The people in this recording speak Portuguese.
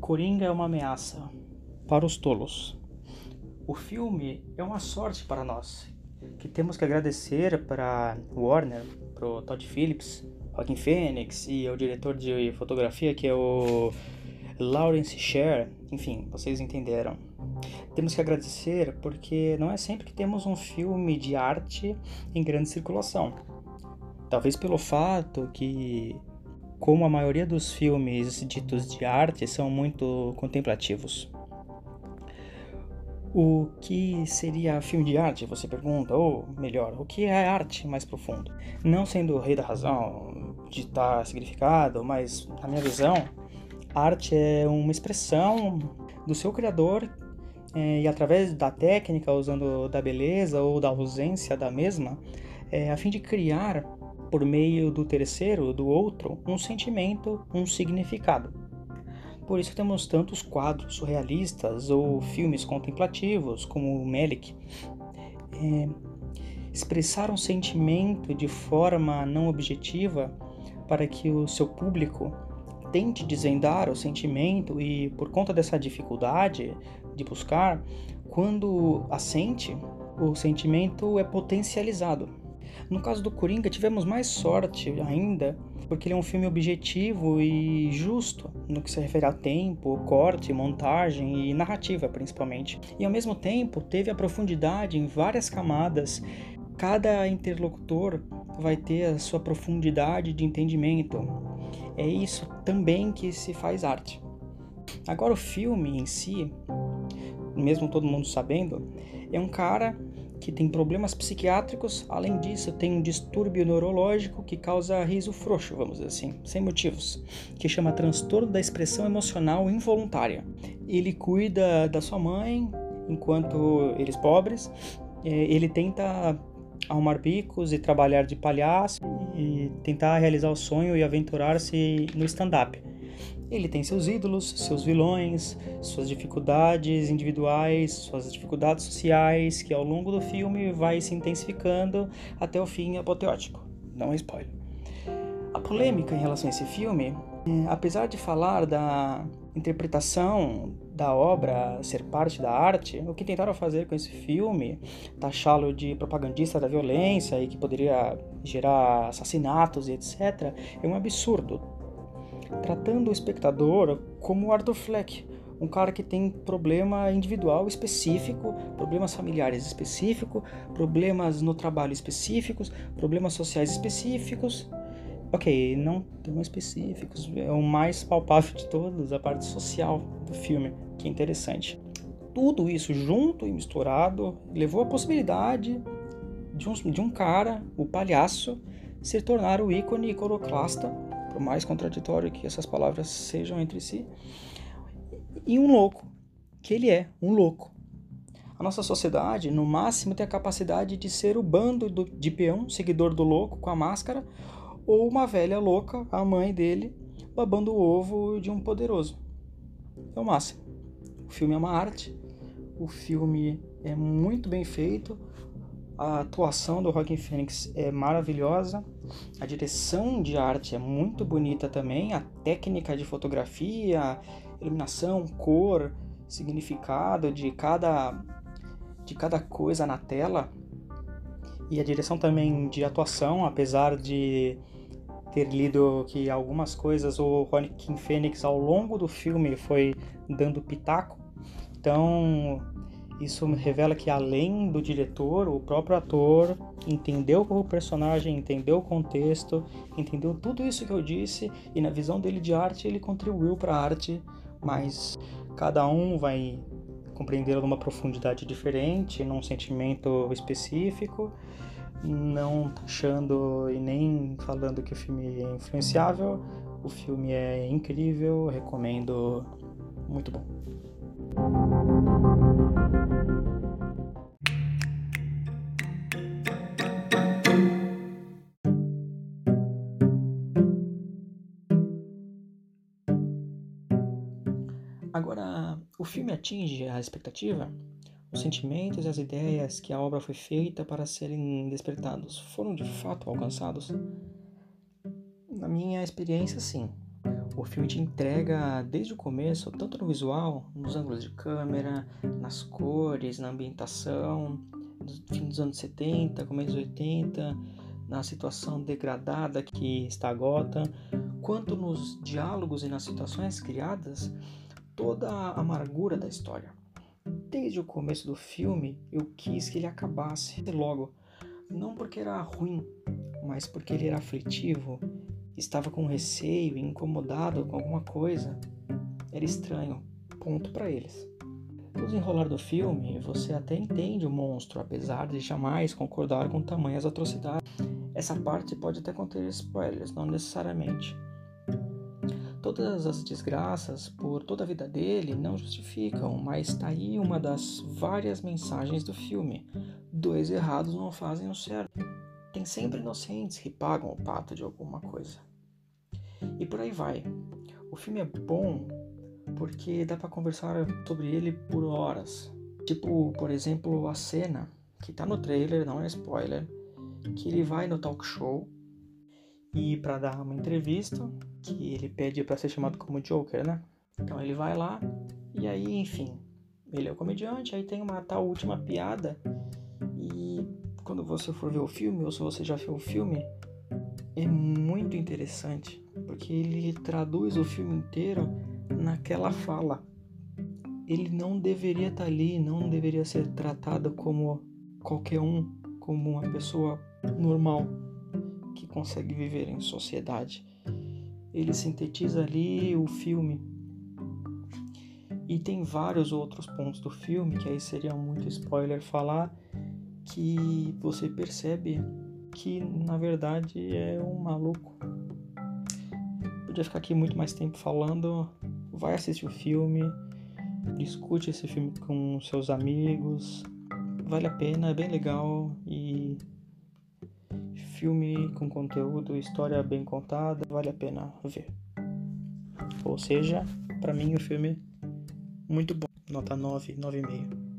Coringa é uma ameaça para os tolos. O filme é uma sorte para nós, que temos que agradecer para Warner, para Todd Phillips, Joaquin Phoenix e o diretor de fotografia que é o Lawrence Sher, enfim, vocês entenderam. Temos que agradecer porque não é sempre que temos um filme de arte em grande circulação. Talvez pelo fato que, como a maioria dos filmes ditos de arte, são muito contemplativos. O que seria filme de arte, você pergunta? Ou melhor, o que é arte mais profundo? Não sendo o rei da razão, ditar significado, mas na minha visão, arte é uma expressão do seu criador é, e através da técnica, usando da beleza ou da ausência da mesma, é, a fim de criar, por meio do terceiro, do outro, um sentimento, um significado. Por isso temos tantos quadros surrealistas ou filmes contemplativos, como o Melick. É, expressar um sentimento de forma não objetiva para que o seu público tente desvendar o sentimento e, por conta dessa dificuldade de buscar, quando assente, o sentimento é potencializado. No caso do Coringa, tivemos mais sorte ainda, porque ele é um filme objetivo e justo no que se refere a tempo, corte, montagem e narrativa, principalmente. E ao mesmo tempo, teve a profundidade em várias camadas. Cada interlocutor vai ter a sua profundidade de entendimento. É isso também que se faz arte. Agora, o filme em si, mesmo todo mundo sabendo, é um cara que tem problemas psiquiátricos, além disso, tem um distúrbio neurológico que causa riso frouxo, vamos dizer assim, sem motivos, que chama transtorno da expressão emocional involuntária. Ele cuida da sua mãe enquanto eles pobres, é, ele tenta arrumar bicos e trabalhar de palhaço e tentar realizar o sonho e aventurar-se no stand-up. Ele tem seus ídolos, seus vilões, suas dificuldades individuais, suas dificuldades sociais, que ao longo do filme vai se intensificando até o fim apoteótico. Não é spoiler. A polêmica em relação a esse filme, é, apesar de falar da interpretação da obra ser parte da arte, o que tentaram fazer com esse filme, taxá-lo de propagandista da violência e que poderia gerar assassinatos e etc., é um absurdo tratando o espectador como Arthur Fleck, um cara que tem problema individual específico, problemas familiares específicos, problemas no trabalho específicos, problemas sociais específicos. Ok, não tão específicos, é o mais palpável de todos, a parte social do filme, que é interessante. Tudo isso junto e misturado levou à possibilidade de um, de um cara, o palhaço, se tornar o ícone iconoclasta por mais contraditório que essas palavras sejam entre si, e um louco, que ele é um louco. A nossa sociedade, no máximo, tem a capacidade de ser o bando do, de peão, seguidor do louco com a máscara, ou uma velha louca, a mãe dele, babando o ovo de um poderoso. É o máximo. O filme é uma arte, o filme é muito bem feito, a atuação do Joaquin Phoenix é maravilhosa, a direção de arte é muito bonita também, a técnica de fotografia, iluminação, cor, significado de cada de cada coisa na tela. E a direção também de atuação, apesar de ter lido que algumas coisas o Joaquin Phoenix ao longo do filme foi dando pitaco. Então, isso revela que além do diretor, o próprio ator entendeu o personagem, entendeu o contexto, entendeu tudo isso que eu disse e na visão dele de arte ele contribuiu para a arte, mas cada um vai compreender numa profundidade diferente, num sentimento específico, não achando e nem falando que o filme é influenciável. O filme é incrível, recomendo, muito bom. Agora, o filme atinge a expectativa? Os sentimentos e as ideias que a obra foi feita para serem despertados foram de fato alcançados? Na minha experiência, sim. O filme te entrega desde o começo, tanto no visual, nos ângulos de câmera, nas cores, na ambientação, no fim dos anos 70, começo dos 80, na situação degradada que está a Gotham, quanto nos diálogos e nas situações criadas, toda a amargura da história. Desde o começo do filme, eu quis que ele acabasse logo, não porque era ruim, mas porque ele era aflitivo, estava com receio incomodado com alguma coisa. Era estranho, ponto para eles. No desenrolar do filme, você até entende o monstro, apesar de jamais concordar com tamanhas atrocidades. Essa parte pode até conter spoilers, não necessariamente. Todas as desgraças por toda a vida dele não justificam, mas está aí uma das várias mensagens do filme. Dois errados não fazem o certo. Tem sempre inocentes que pagam o pato de alguma coisa. E por aí vai. O filme é bom porque dá para conversar sobre ele por horas. Tipo, por exemplo, a cena que tá no trailer, não é spoiler, que ele vai no talk show e para dar uma entrevista, que ele pede para ser chamado como Joker, né? Então ele vai lá e aí, enfim, ele é o comediante, aí tem uma tal última piada e quando você for ver o filme ou se você já viu o filme, é muito interessante, porque ele traduz o filme inteiro naquela fala. Ele não deveria estar tá ali, não deveria ser tratado como qualquer um, como uma pessoa normal que consegue viver em sociedade. Ele sintetiza ali o filme. E tem vários outros pontos do filme, que aí seria muito spoiler falar, que você percebe que na verdade é um maluco. Podia ficar aqui muito mais tempo falando. Vai assistir o filme, discute esse filme com seus amigos. Vale a pena, é bem legal e filme com conteúdo, história bem contada, vale a pena ver. Ou seja, para mim o filme muito bom, nota 9, 9,5.